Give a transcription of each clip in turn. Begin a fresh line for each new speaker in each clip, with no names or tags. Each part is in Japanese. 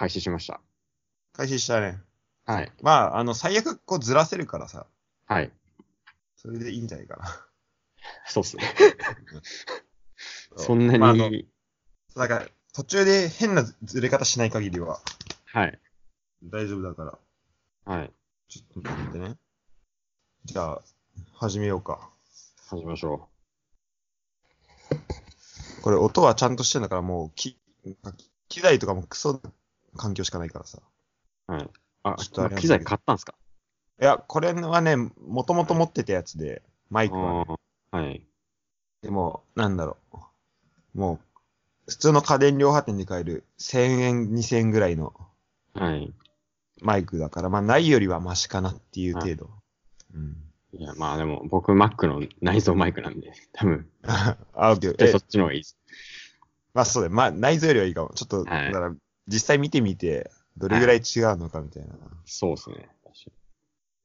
開始しました。
開始したね。
はい。
まあ、あの、最悪こうずらせるからさ、
はい。
それでいいんじゃないかな。
そうっすね。そんなに、
まああのなんか、途中で変なずれ方しない限りは
はい。
大丈夫だから。
はい。
ちょっと待ってね。じゃあ、始めようか。
始めましょ
これ音はちゃんとしてんだからもう、き、機材とかもクソな環境しかないからさ。
う。はい。あ
ちょっとあれ
機材買ったんすか？
いや、これはね、もともと持ってたやつで、マイクはね、
はい。
でも、なんだろう。もう、普通の家電量販店で買える1000円、2000円ぐらいの
はい。
マイクだから、まあ、ないよりはマシかなっていう程度。うん。
いや、まあでも、僕、Mac の内蔵マイクなんで、多分、
あ、オッケー。え
そっちの方がいいです。
まあ、そうだよ。まあ、内臓よりはいいかも。ちょっと、
はい
だから、実際見てみて、どれぐらい違うのかみたいな。
そうですね。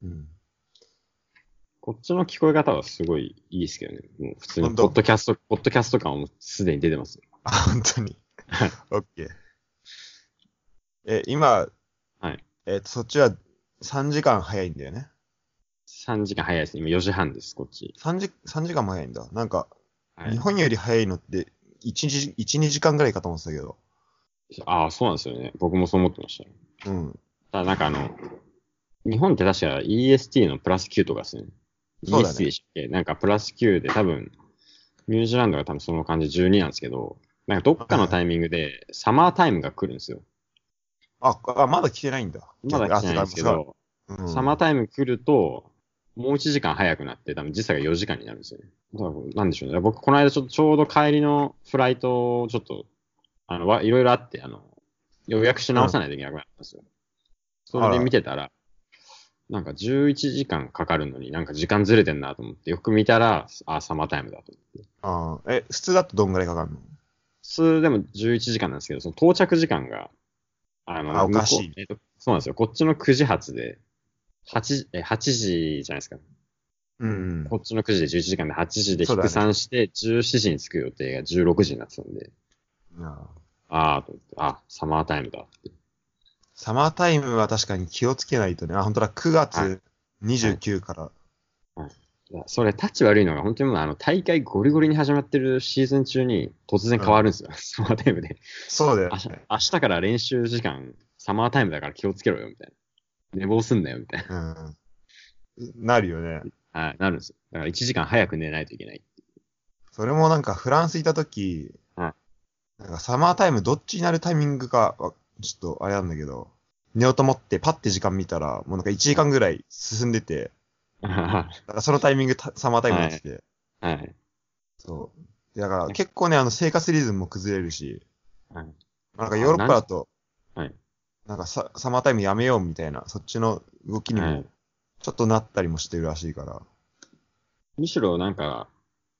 うん。
こっちの聞こえ方はすごいいいですけどね。もう普通に、ポッドキャスト、ポッドキャスト感はもうすでに出てますよ。
あ、本当に？
はい。
オッケー。え、今、
はい。
えっと、そっちは3時間早いんだよね
？3時間早いですね。今4時半です、こっち。
3時、3時間も早いんだ。なんか、
はい
日。本より早いのって、1日、1、2時間ぐらいかと思ってたけど。
ああ、そうなんですよね。僕もそう思ってました。
うん。
ただなんかあの、日本って確か EST のプラス9とかですね。
そうだね
EST でしたっけ？なんかプラス9で多分、ニュージーランドが多分その感じ12なんですけど、なんかどっかのタイミングでサマータイムが来るんですよ。
あ、あまだ来てないんだ。
まだ来てないんですけど、
うん
サマータイム来ると、もう1時間早くなって、多分時差が4時間になるんですよね。なんでしょうね。僕、この間ちょっとちょうど帰りのフライトをちょっと、あの、わいろいろあって、あの、予約し直さないといけなくなったんですよ。それで見てたら、なんか11時間かかるのになんか時間ずれてんなと思って、よく見たら、あ、サマータイムだと思って。
あえ、普通だとどんぐらいかかるの？
普通でも11時間なんですけど、その到着時間が、あの、
あおかしい
えっとそうなんですよ。こっちの9時発で、8時、え、8時じゃないですか。
うん、うん。
こっちの9時で11時間で8時で引く3して、17時に着く予定が16時になってたんで、
あ
ああ、と思って、あ、サマータイムだって。
サマータイムは確かに気をつけないとね。あ、本当だ、9
は
月29から。
いやそれ、タッチ悪いのが、本当にもうあの、大会ゴリゴリに始まってるシーズン中に突然変わるんですよ。サマータイムで。
そうだよ
明日
ね。
明日から練習時間、サマータイムだから気をつけろよ、みたいな。寝坊すんなよ、みたい
うん。なるよね。
な。はい、なるんですよ。だから1時間早く寝ないといけない。
それもなんかフランスいたとき、
はい
なんかサマータイムどっちになるタイミングかは、ちょっとあれなんだけど、寝ようと思ってパッて時間見たら、もうなんか1時間ぐらい進んでて、
は
だからそのタイミングたサマータイムになってて、
い。
そう。だから結構ね、あの生活リズムも崩れるし、
はい。
なんかヨーロッパだと、
はい。
なんかササマータイムやめようみたいな、そっちの動きにも
はい。
ちょっとなったりもしてるらしいから。
むしろなんか、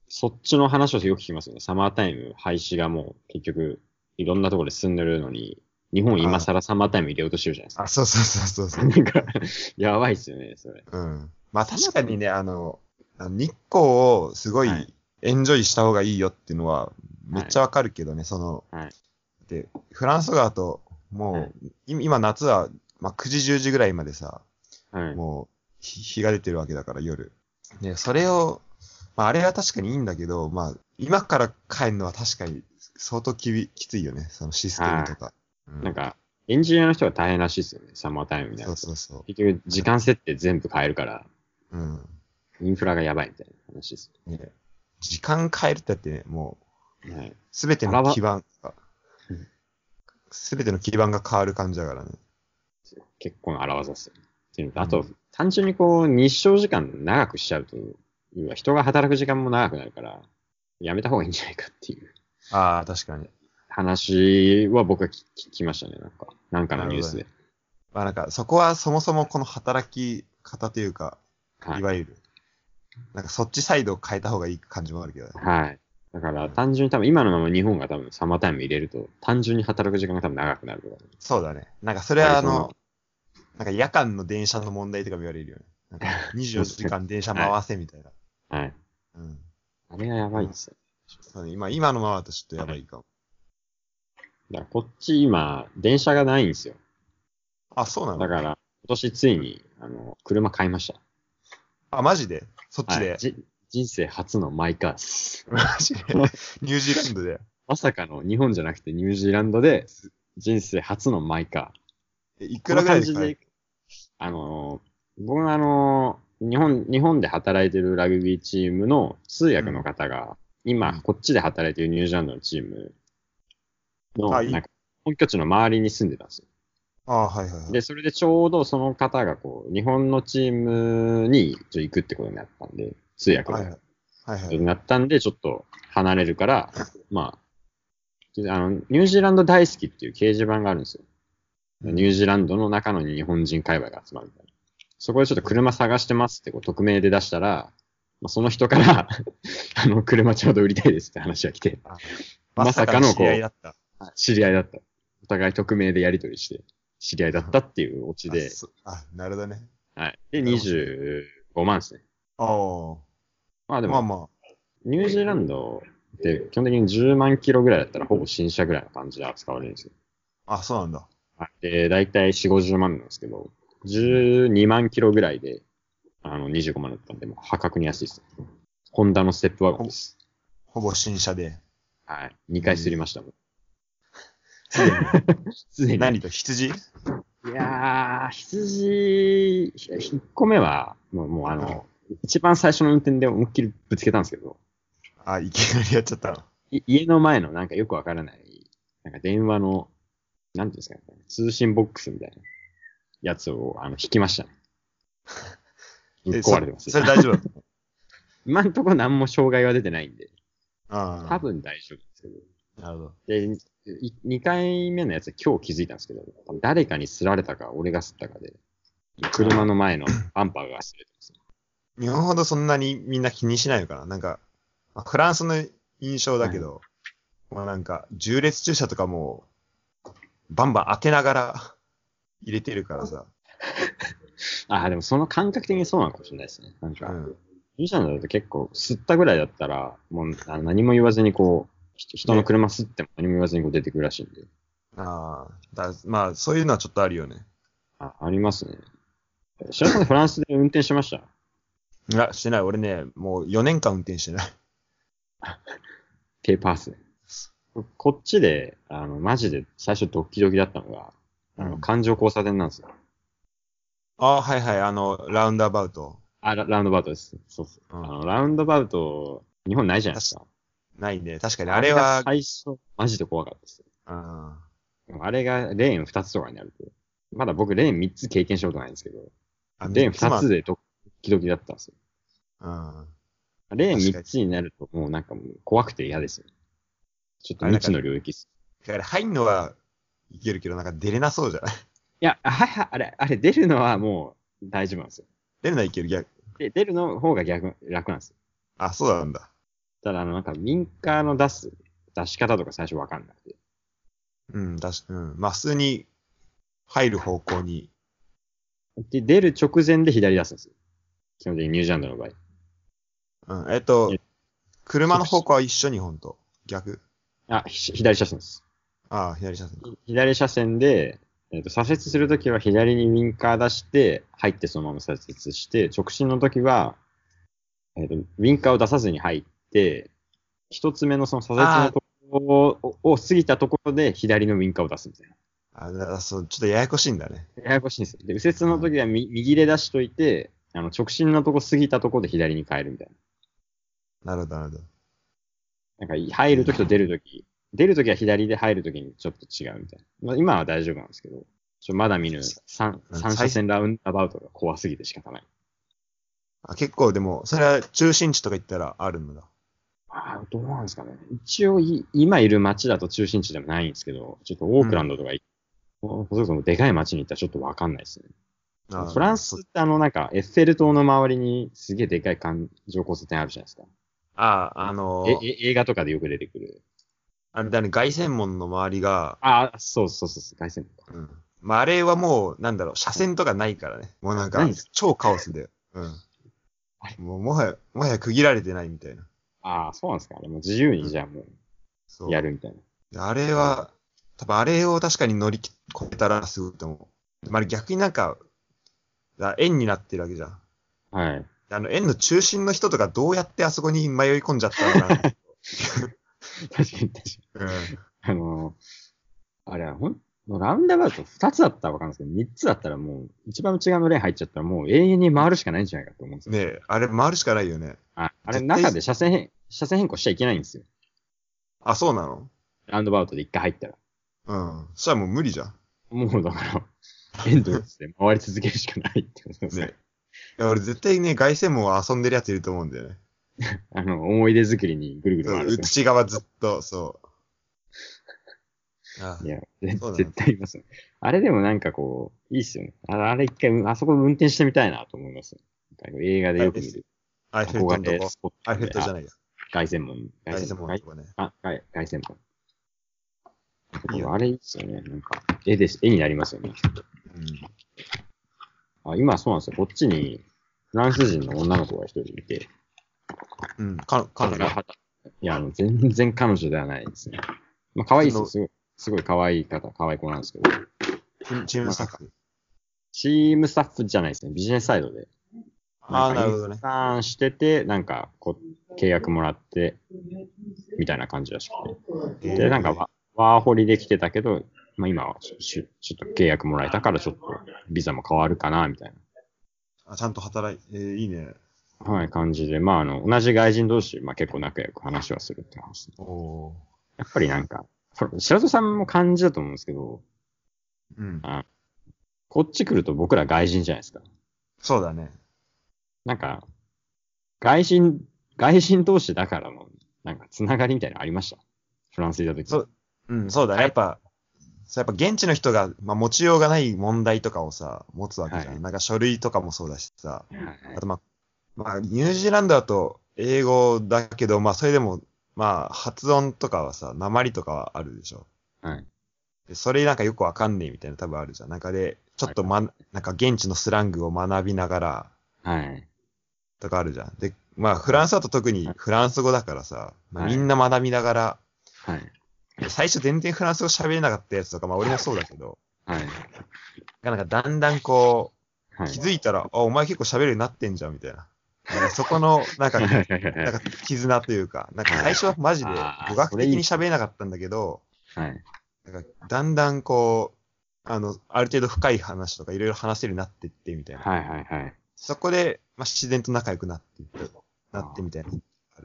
そっちの話をよく聞きますよね。サマータイム廃止がもう結局いろんなところで進んでるのに、日本今更サマータイム入れようとしてるじゃないですか。
あ、そうそうそうそうそう。
なんか、やばいっすよね、それ。
うん。まあ確かにね、あの、日光をすごい
はい
エンジョイした方がいいよっていうのはめっちゃわかるけどね、その、
はい
で、フランスとかだと、もう、
はい
い今夏は、まあ9時10時ぐらいまでさ、
はい。
もう日日が出てるわけだから夜。で、それを、まああれは確かにいいんだけど、まあ今から帰るのは確かに相当きびきついよね、そのシステムとか。うん
なんか、エンジニアの人が大変らしいですよね、サマータイムになると。
そうそうそう。
結局、時間設定全部変えるから、
うん。
インフラがやばいみたいな話です。
ね、時間変えるってだってね、もう、
はい。
すべての基盤が
うん、
すべての基盤が変わる感じだからね。
結構な荒技ですよね。っていうのとあと
うん、
単純にこう、日照時間長くしちゃうと、要は人が働く時間も長くなるから、やめた方がいいんじゃないかっていう
ああ、確かに。
話は僕は聞聞きましたね、なんか。なんかのニュースで。
まあなんか、そこはそもそもこの働き方というか、
はい
いわゆる、なんかそっちサイドを変えた方がいい感じもあるけどね。
はい。だから単純に多分今のまま日本が多分サマータイム入れると単純に働く時間が多分長くなるとか、
そうだね。なんかそれはあの、なんか夜間の電車の問題とかも言われるよね。なんか 24時間電車回せみたいな。
はい。
うん。
あれがやばいですよ。
そうね今、今のままだとちょっとやばいかも。
だからこっち今、電車がないんですよ。
あ、そうなの？
だから、今年ついに、あの、車買いました。
あ、マジで？そっちで、
はいじ人生初のマイカーです。
マジで？ニュージーランドで？
まさかの日本じゃなくてニュージーランドで、人生初のマイカー。
えいくらぐらいで
この感じ
買える
あのー、僕はあのー、日本、日本で働いてるラグビーチームの通訳の方が、今、
うん
こっちで働いてるニュージーランドのチームの、なんか、本拠地の周りに住んでたんですよ。
あはいはいはい。
で、それでちょうどその方がこう、日本のチームに行くってことになったんで、通訳
はいはい
が。
はいはい。
になったんで、ちょっと離れるから、まあ、であの、ニュージーランド大好きっていう掲示板があるんですよ。ニュージーランドの中の日本人界隈が集まるみたいな。そこでちょっと車探してますってこう匿名で出したら、まあ、その人から、あの、車ちょうど売りたいですって話が来て、まさかのこう
知り合いだった。
知り合いだった。お互い匿名でやり取りして、知り合いだったっていうオチで
あ、なるほどね。
はい。で、25万ですね。
ああ。
まあでも、
まあま
ニュージーランドって基本的に10万キロぐらいだったらほぼ新車ぐらいの感じで扱われるんですよ。
あ。あ、そうなんだ。
はいで、だいたい4、50万なんですけど、12万キロぐらいで、あの、25万だったんで、もう破格に安いです。ホンダのステップワゴンです。
ほぼ新車で。
はい。2回すりましたもん。
すでに。何と羊？
いやー、羊、1個目は、もう、もうあの、一番最初の運転で思いっきりぶつけたんですけど、
あ、いきなりやっちゃったの。
い家の前のなんかよくわからない、なんか電話の、なんていうんですかね、通信ボックスみたいなやつをあの引きましたね。
え
壊れてます
そ それ大丈夫
今んところ何も障害は出てないんで、
ああ。
多分大丈夫ですけど。
なるほど。
で、2回目のやつは今日気づいたんですけど、誰かに擦られたか、俺が擦ったかで、車の前のバンパーが擦れてます。
日本ほどそんなにみんな気にしないのかな？なんか、まあフランスの印象だけど、まあなんか、重列駐車とかも、バンバン当てながら入れてるからさ。
あ、でもその感覚的にそうなのかもしれないですね。なんか、
うん。
ニュージーランドだと結構、吸ったぐらいだったら、もう何も言わずにこう、ひ人の車吸っても何も言わずにこう出てくるらしいんで。
ああ。だまあ、そういうのはちょっとあるよね。
あ、ありますね。白さんフランスで運転しました？
いや、してない。俺ね、もう4年間運転してない。
ペーパースね。こっちで、あの、マジで最初ドッキドキだったのが、あの、
うん
環状交差点なんですよ。
ああ、はいはい。あの、ラウンドアバウト。
あ、ララウンドバウトです。そうそう。
うん
あの、ラウンドバウト、日本ないじゃないですか。
ないね。確かに。あれは、
最初、マジで怖かったです。
あ
あれがレーン2つとかになると、まだ僕レーン3つ経験したことないんですけど、
あ
レーン2
ま
つでドッキドキだったんですよ。
うん。
レーン
確かに
3つになると、もうなんかもう怖くて嫌ですよ。ちょっと未知の領域です。
だから入んのはいけるけど、なんか出れなそうじゃない？
いや、あはいはい、あれ、あれ出るのはもう大丈夫なんですよ。
出るのはいける？逆？
で、出るの方が逆、楽なんですよ。
あ、そうなんだ。
ただ、あの、なんか、ウィンカーの出す、出し方とか最初わかんなくて。
うん、確かうん。まあ、普通に入る方向に。
で、出る直前で左出すんですよ。基本的にニュージーランドの場合。
うん。えっと
え、
車の方向は一緒、日本と？逆？
あ、ひ左車線です。
ああ、左車線か。
左車線で、えっ、と、左折するときは左にウィンカー出して、入ってそのまま左折して、直進のときは、えっ、と、ウィンカーを出さずに入って、一つ目のその左折のところをを過ぎたところで左のウィンカーを出すみたいな。
あだそう、ちょっとややこしいんだね。
ややこしいんですよ。で、右折の時はみ右で出しといて、あの、直進のとこ過ぎたところで左に変えるみたいな。
なるほど、なるほど。
なんか、入るときと出るとき、出るときは左で入るときにちょっと違うみたいな。まあ、今は大丈夫なんですけど、ちょまだ見ぬ三
うん
三車線ラウンドアバウトが怖すぎて仕方ない。
あ結構でも、それは中心地とか行ったらあるんだ。
ああ、どうなんですかね。一応い、今いる街だと中心地でもないんですけど、ちょっとオークランドとかい、それこそでかい街に行ったらちょっとわかんないですね。
あ
フランスってあの、なんか、エッフェル塔の周りにすげえでかい環状交差点あるじゃないですか。
ああ、あの
え、え映画とかでよく出てくる。
あれだね、凱旋門の周りが、
ああ、そうそうそうそう、凱旋門か。
うん。まあ、あれはもう、なんだろう、車線とかないからね。もうなんか
ないんです、
超カオスで。うん。もう、もはや、もはや区切られてないみたいな。
ああ、そうなんですか。でも自由にじゃあも
そう
う、やるみたいな。
であれは、多分あれを確かに乗り越えたらすごいと思う。まあ、逆になんか、だ円になってるわけじゃん。
はい。
あの、円の中心の人とかどうやってあそこに迷い込んじゃったのかな。
確かに確かに。
うん。
あのー、あれはほん、ラウンダバウト2つだったらわかんないですけど、3つだったらもう、一番内側のレーン入っちゃったらもう永遠に回るしかないんじゃないかと思うんですよ。
ねえ、あれ回るしかないよね。
ああれ、中で車線変、車線変更しちゃいけないんですよ。
あ、そうなの？
ラウンドバウトで一回入ったら。
うん。そしたらもう無理じゃん。
もうだから、エンドレスで回り続けるしかないってことですね。
ねいや、俺絶対ね、凱旋門は遊んでるやついると思うんだよね。
あの、思い出作りにぐるぐる回る
内側ずっと、そう。あ
よ。いや、絶対いますよ。あれでもなんかこう、いいっすよね。あれあれ一回、あそこ運転してみたいなと思います映画でよく見る。
アイフェルト
憧
のとこ
れス。ポット
アイフェルトじゃ
ない。
や。
凱旋門。
凱旋門とこね。
あ、凱凱旋門。
いいよ
あれいいっすよね。なんか、絵です、絵になりますよね。
うん。
あ今そうなんですよ。こっちに、フランス人の女の子が一人いて、
うん。か、彼女
いや、あの全然彼女ではないですね。まあ、可愛いですすごい、すごい可愛い方、可愛い子なんですけど、
チームスタッフ。
チームスタッフじゃないですね。ビジネスサイドで。
ああ、
んか
なるほどね。
ターンしてて、なんか、こう、契約もらって、みたいな感じらしくて。で、なんかワ、ワーホリで来てたけど、まあ今はちょっと契約もらえたから、ちょっとビザも変わるかな、みたい
あ、ちゃんと働い、えー、いいね。
な、はい、感じで、まああの、同じ外人同士、まあ結構仲良く話はするって話。
おお
やっぱりなんか、白戸さんも感じだと思うんですけど、
ー。うん。
こっち来ると僕ら外人じゃないですか。
そうだね。
なんか、外人、外人同士だからの、なんか、つながりみたいなのありました？フランスいた時。
そううん、そうだね。やっぱ、やっぱ現地の人が、まあ、持ちようがない問題とかをさ、持つわけじゃん。
はい
なんか書類とかもそうだしさ。
はいはい
あとまあ、まあ、ニュージーランドだと英語だけど、まあ、それでも、まあ、発音とかはさ、鉛とかはあるでしょ。
はい。
でそれなんかよくわかんねえみたいな多分あるじゃん。なんかで、ちょっとま、なんか現地のスラングを学びながら、
はい。
とかあるじゃん。で、まあ、フランスだと特にフランス語だからさ、まあ、
はい
みんな学びながら、
はい。
で最初全然フランス語喋れなかったやつとか、まあ俺もそうだけど、
はい。
なんかだんだんこう、
はい。
気づいたら、あ、お前結構喋るようになってんじゃん、みたいな。そこの、なんか、なんか絆というか、なんか最初はマジで語学的に喋れなかったんだけど、
はい。
なんかだんだんこう、あの、ある程度深い話とかいろいろ話せるようになってって、みたいな。
はい。はい。はい。
そこで、まあ、自然と仲良くなっていって、なってみたいな。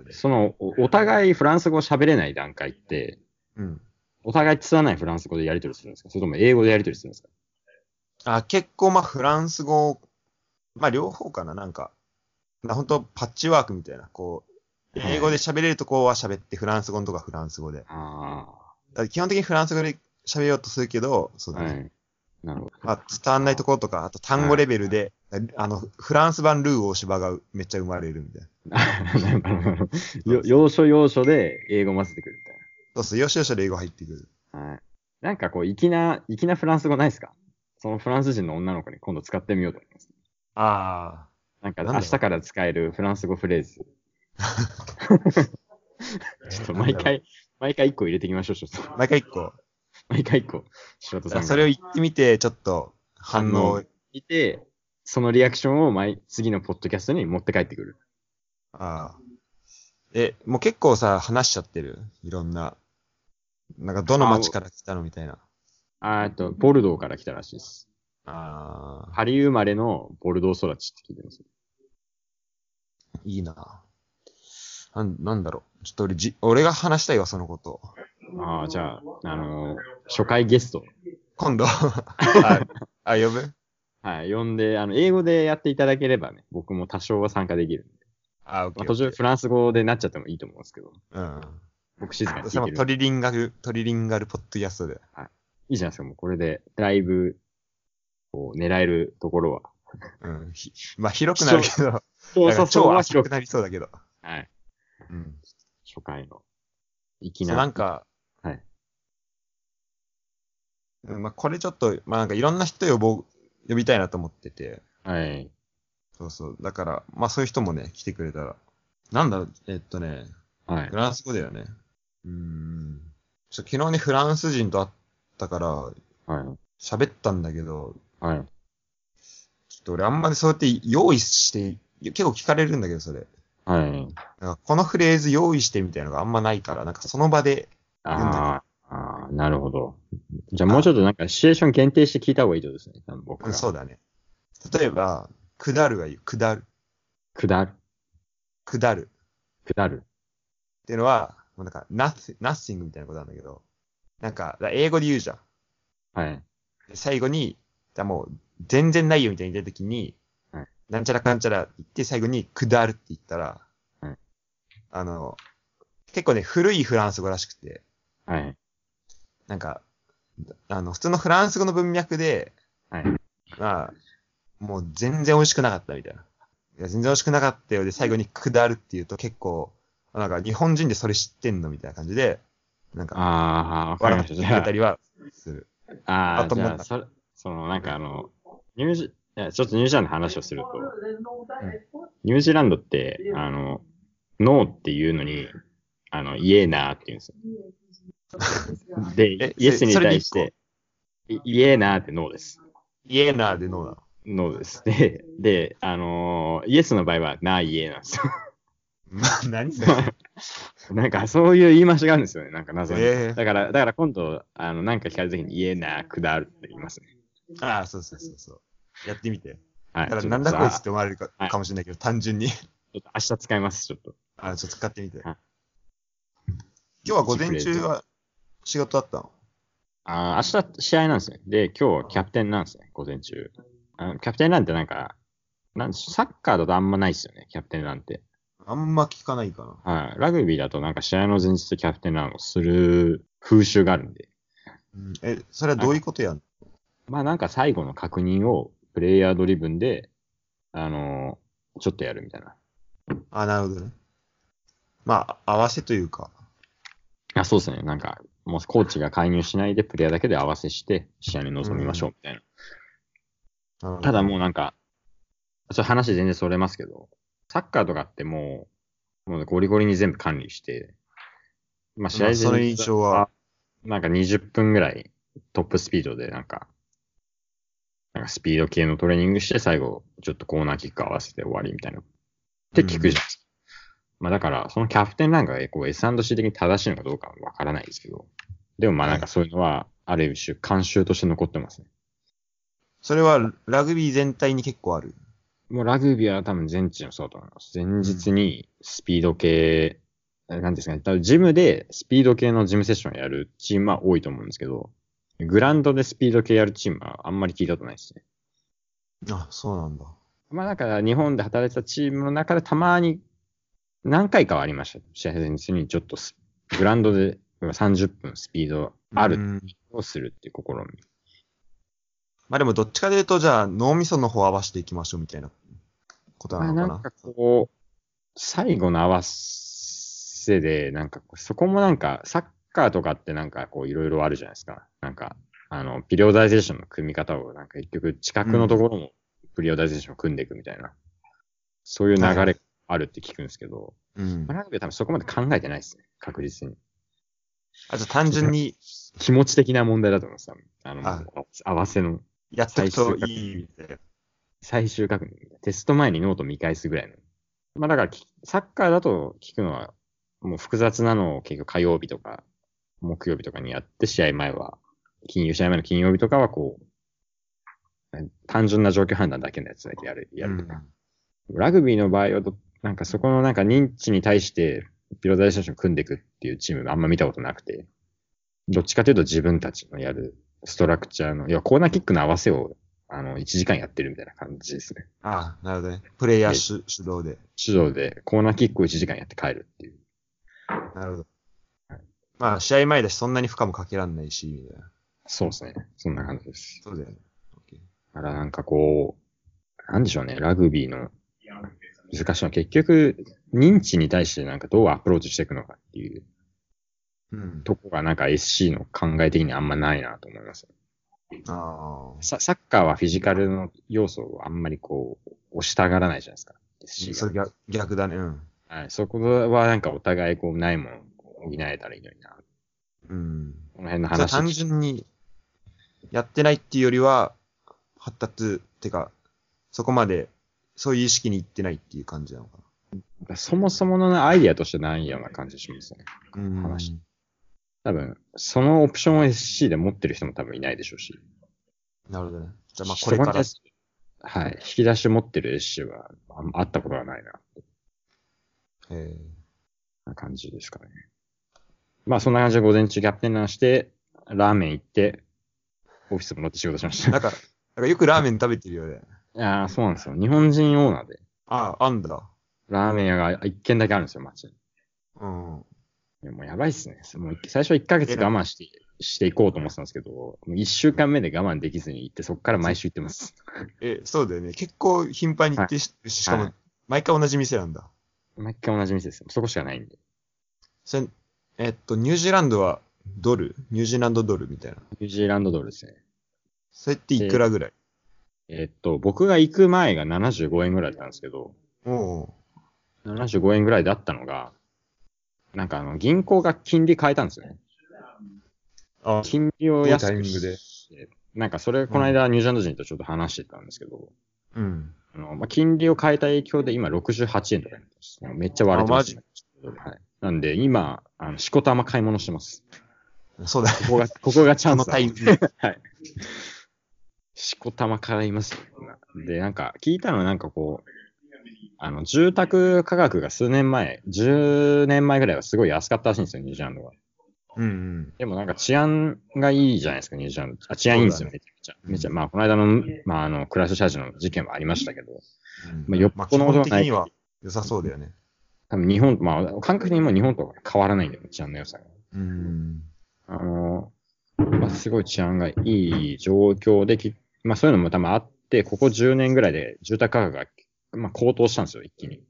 その、おお互いフランス語喋れない段階って、
うん。
お互いつわないフランス語でやり取りするんですか？それとも英語でやり取りするんですか？
あ、結構まあフランス語、まあ両方かな、なんか、な本当パッチワークみたいな、こう、英語で喋れるとこは喋って、フランス語のとこはフランス語で。
あ
だから基本的にフランス語で喋ようとするけど、そう
あ。
だね。
はい。なるほど。
まあ伝わんないところとか、あと単語レベルで、あの、フランス版ルー大芝がめっちゃ生まれるみたいな。
要所要所で英語混ぜてくるみたい
そうそう、よしよしで英語入ってくる。
な。はい。なんかこう、粋な、粋なフランス語ないですか？そのフランス人の女の子に今度使ってみようと思います。
あ
なんか明日から使えるフランス語フレーズ。ちょっと毎回、毎回一個入れていきましょう、ちょっと。
あ。毎回一個。
毎回一個。白戸さんが。
それを言ってみて、ちょっと反応、
いて、そのリアクションを毎、次のポッドキャストに持って帰ってくる。
ああ。え、もう結構さ、話しちゃってる？いろんな。なんか、どの町から来たの？みたいな。
あーえっと、ボルドーから来たらしいです。
ああ、
パリ生まれのボルドー育ちって聞いてます。
いいな。なん、なんだろう。ちょっと俺じ、俺が話したいわ、そのこと。
ああ、じゃあ、あのー初回ゲスト。
今度。あ、あ、呼ぶ？
はい、呼んで、あの、英語でやっていただければね、僕も多少は参加できるんで。
あ、オッ
まあ。途中フランス語でなっちゃってもいいと思うんですけど、
うん。
僕静かに聞いてる。
リリンガル、トリリンガルポッドキャストで。
いいじゃないですか、もうこれで、だいぶ、こう、狙えるところは。
うん。ひまあ、広くなるけど、
そう
なんか超
は広く。
なりそうだけど。
はい。
うん。
初回の。粋
そう
な。
なんか、
はい。
うんまあ、これちょっと、まあ、なんかいろんな人呼ぼう、呼びたいなと思ってて。
はい。
そうそう。だから、まあそういう人もね、来てくれたら。なんだろう、えっとね、
はい
フ。ランス語だよね。うーん。ちょ昨日ね、フランス人と会っったから、
はい。
喋ったんだけど、
はい。
ちょっと俺あんまりそうやって用意して、結構聞かれるんだけど、それ。
はい。
なんかこのフレーズ用意してみたいなのがあんまないから、なんかその場で、
あーあー、なるほど。じゃあもうちょっとなんかシチュエーション限定して聞いた方がいいとですね。僕が。
うんそうだね。例えば、下るが言う。下る。
下る。
下る。
下る。
っていうのは、もうなんか、nothing, nothing みたいなことなんだけど、なんか、英語で言うじゃん。
はい。
で最後に、だもう、全然ないよみたいに言った時に、
はい
なんちゃらかんちゃら言って、最後に、下るって言ったら、
はい
あの、結構ね、古いフランス語らしくて、
はい。
なんか、あの、普通のフランス語の文脈で、
はい。
まあ、もう全然美味しくなかったみたいな。いや、全然美味しくなかったようで、最後に下るって言うと結構、なんか日本人でそれ知ってんのみたいな感じで、なんか、
ああ、わかりました。じゃ
くれたりはする。
あ、ああ、
あと
その、なんかあの、ニュージ、ちょっとニュージーランドの話をすると、ニュージーランドって、あの、ノーっていうのに、あの、イエーナーって言うんですよ。で
え、
イエスに対して、イイエーナーってノーです。
イエーナーでノーなの？
ノーです。で、で、あのーイエスの場合は、なーイエーなんですよ。
まあ、何それ？
なんか、そういう言い回しがあるんですよね。なんか謎に。
ええ
だから、だから今度、あの、なんか聞かれた時に、イエーナー、くだるって言いますね。
ああ、そうそうそうそう。やってみて。
はい。
だからなんだこいつって思われるか,、
はい
かもしれないけど、単純に。
ちょっと明日使います、ちょっと。
あちょっと使ってみて。
はい
今日は午前中は仕事あったの？
あー明日試合なんですね。で、今日キャプテンなんですね、午前中。あのキャプテンなんてなんか、なんサッカーだとあんまないですよね、キャプテンなんて。
あんま聞かないかな。
はい。ラグビーだとなんか試合の前日キャプテンランをする風習があるんで。
うん、え、それはどういうことやんの？
まあなんか最後の確認をプレイヤードリブンで、あのーちょっとやるみたいな。
あ、なるほどね。まあ、合わせというか。
あ、そうですね。なんか、もうコーチが介入しないでプレイヤーだけで合わせして試合に臨みましょうみたいな。
なるほど
ただもうなんか、ちょっと話全然それますけど、サッカーとかってもう、もうゴリゴリに全部管理して、まあ試合前日
まあその印象は、
なんか20分ぐらいトップスピードでなんか、なんかスピード系のトレーニングして最後ちょっとコーナーキック合わせて終わりみたいな。って聞くじゃないですか。まあだから、そのキャプテンランがこう S&C 的に正しいのかどうかはわからないですけど、でもまあなんかそういうのは、ある種慣習として残ってますね。
それはラグビー全体に結構ある？
もうラグビーは多分全チームそうだと思います。前日にスピード系、なんですかね、多分ジムでスピード系のジムセッションやるチームは多いと思うんですけど、グラウンドでスピード系やるチームはあんまり聞いたことないですね。
あ、そうなんだ。
まあだから日本で働いてたチームの中でたまに何回かはありました。試合前日にちょっとスグラウンドで30分スピードある
うん
をするっていう試み。
まあでもどっちかというと、じゃあ脳みその方合わせていきましょうみたいなことなのかな。
まあなんかこう、最後の合わせで、なんかそこもなんか、サッカーとかってなんかこういろいろあるじゃないですか。なんか、あの、ピリオダイゼーションの組み方をなんか結局近くのところもピリオダイゼーションを組んでいくみたいな、そういう流れあるって聞くんですけど、
うん
まあ。ラグビーは多分そこまで考えてないですね。確実に。
あ、じゃあ単純に
気持ち的な問題だと思います。あの、
あ
合わせの
やっとくといいみたいな。
最終確認。テスト前にノート見返すぐらいの。まあだからき、サッカーだと聞くのは、もう複雑なのを結局火曜日とか、木曜日とかにやって、試合前は、金曜、試合前の金曜日とかはこう、単純な状況判断だけのやつだけやる、やるとか。ラグビーの場合はど、なんかそこのなんか認知に対して、ピロダイゼーション組んでいくっていうチームあんま見たことなくて、どっちかというと自分たちのやるストラクチャーの、いや、コーナーキックの合わせを、あの、1時間やってるみたいな感じですね。
ああ、なるほどね。プレイヤー主主導で。
主導でコーナーキックを1時間やって帰るっていう。
なるほど
はい。
まあ、試合前だし、そんなに負荷もかけらんないし、みたいな。
そうですね。そんな感じです。
そうだよね。
だからなんかこう、なんでしょうね、ラグビーの難しいのは結局、認知に対してなんかどうアプローチしていくのかっていう
うん。
とこがなんか SC の考え的にあんまないなと思います。
ああ。
ササッカーはフィジカルの要素をあんまりこう、押したがらないじゃないですか。SC が
それ逆逆だね。うん。
はい。そこはなんかお互いこう、ないものを補えたらいいのにな。
うん。
この辺の
じゃあ単
話。
純に、やってないっていうよりは、発達ってか、そこまで、そういう意識にいってないっていう感じなのか
そもそものアイディアとしてないような感じしますね。
な。うん
話多分、そのオプションを SC で持ってる人も多分いないでしょうし。
なるほどね。じゃあまあこれから。
はい。引き出し持ってる SC はああったことがないな、
え
な感じですかね。まあそんな感じで午前中キャプテンランして、ラーメン行って、オフィス戻って仕事しまし
ー、
た。
なんか、なんかよくラーメン食べてるよね。
いやーそうなんですよ。日本人オーナーで、
ああ、あんだ。
ラーメン屋が一軒だけあるんですよ、街に。
うん。
いやもうやばいっすね。もう最初1ヶ月我慢して、していこうと思ってたんですけど、もう1週間目で我慢できずに行って、そこから毎週行ってます。
え、そうだよね。結構頻繁に行ってし、しかも
はい、
毎回同じ店なんだ。
毎回同じ店ですよ。そこしかないんで。
それ、えっと、ニュージーランドはドル？ニュージーランドドルみたいな。
ニュージーランドドルですね。
それっていくらぐらい、
えーっと、僕が行く前が75円ぐらいだったんですけど、
おう
75円ぐらいだったのが、なんかあの、銀行が金利変えたんですよね。
あ、
金利を安く
どういうタイミングで
してなんかそれ、この間ニュージーランド人とちょっと話してたんですけど、
うん。
あの、まあ、金利を変えた影響で今68円とかになってます。めっちゃ割れてます、ね。はい。なんで今、あの、しこたま買い物してます。
そうだね。
ここが、ここがチャンスだ。はい。しこたま買いますよ。で、なんか、聞いたのはなんかこう、あの、住宅価格が数年前、10年前ぐらいはすごい安かったらしいんですよ、ニュージーランドは。
うんうん。
でもなんか治安がいいじゃないですか、ニュージーランド。あ、治安いいんですよ、
そう
めちゃめちゃ。めちゃ、まあ、この間の、まあ、あの、クラッシュチャージの事件はありましたけど、
うん
まあよっぽどのこと
まあ、
はない
基本的には良さそうだよね。
多分日本、まあ、感覚的にも日本と変わらないんだよね、治安の良さが。
うん。
あの、まあ、すごい治安がいい状況でき、まあそういうのも多分あって、ここ10年ぐらいで住宅価格が、まあ、高騰したんですよ、一気に。っ